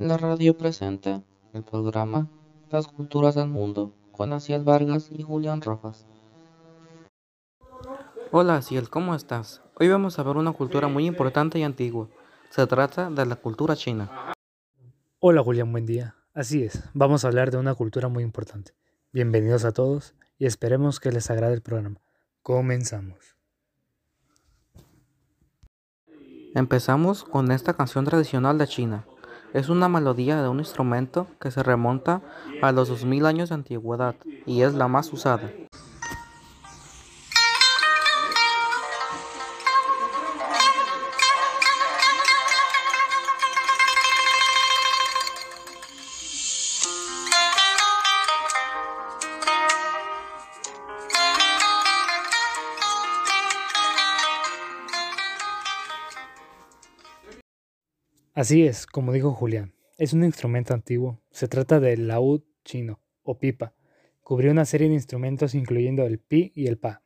La radio presenta el programa Las Culturas del Mundo con Aciel Vargas y Julián Rojas. Hola Aciel, ¿cómo estás? Hoy vamos a ver una cultura muy importante y antigua. Se trata de la cultura china. Hola Julián, buen día. Así es, vamos a hablar de una cultura muy importante. Bienvenidos a todos y esperemos que les agrade el programa. Comenzamos. Empezamos con esta canción tradicional de China. Es una melodía de un instrumento que se remonta a los 2000 años de antigüedad y es la más usada. Así es, como dijo Julián, es un instrumento antiguo. Se trata del laúd chino o pipa. Cubrió una serie de instrumentos incluyendo el pi y el pa,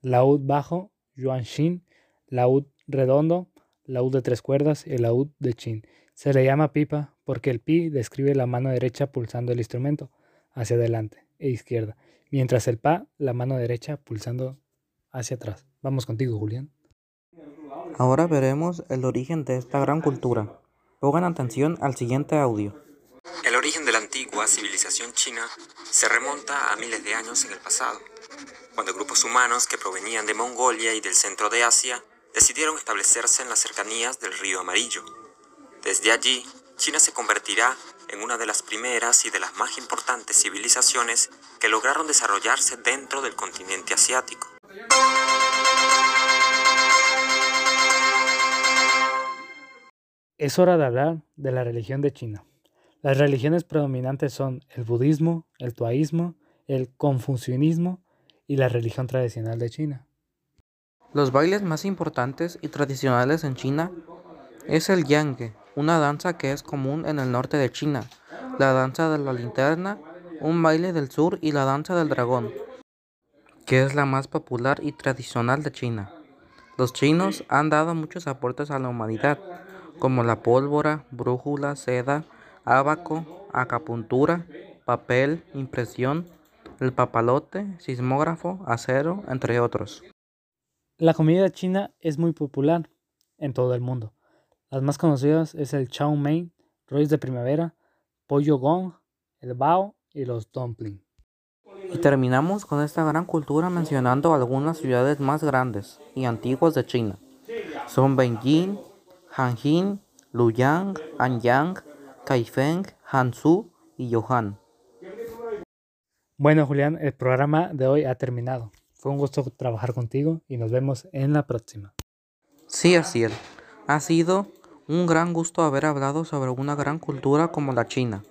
laúd bajo, yuan-xin, laúd redondo, laúd de tres cuerdas y laúd de chin. Se le llama pipa porque el pi describe la mano derecha pulsando el instrumento hacia adelante e izquierda, mientras el pa la mano derecha pulsando hacia atrás. Vamos contigo, Julián. Ahora veremos el origen de esta gran cultura. Pongan atención al siguiente audio. El origen de la antigua civilización china se remonta a miles de años en el pasado, cuando grupos humanos que provenían de Mongolia y del centro de Asia decidieron establecerse en las cercanías del río Amarillo. Desde allí, China se convertirá en una de las primeras y de las más importantes civilizaciones que lograron desarrollarse dentro del continente asiático. Es hora de hablar de la religión de China. Las religiones predominantes son el budismo, el taoísmo, el confucianismo y la religión tradicional de China. Los bailes más importantes y tradicionales en China es el Yange, una danza que es común en el norte de China, la danza de la linterna, un baile del sur y la danza del dragón, que es la más popular y tradicional de China. Los chinos han dado muchos aportes a la humanidad, como la pólvora, brújula, seda, abaco, acupuntura, papel, impresión, el papalote, sismógrafo, acero, entre otros. La comida china es muy popular en todo el mundo. Las más conocidas es el chow mein, rois de primavera, pollo gong, el bao y los dumplings. Y terminamos con esta gran cultura mencionando algunas ciudades más grandes y antiguas de China. Son Beijing, Hanjin, Luyang, Anyang, Kaifeng, Hansu y Johan. Bueno, Julián, el programa de hoy ha terminado. Fue un gusto trabajar contigo y nos vemos en la próxima. Sí, así es. Ha sido un gran gusto haber hablado sobre una gran cultura como la China.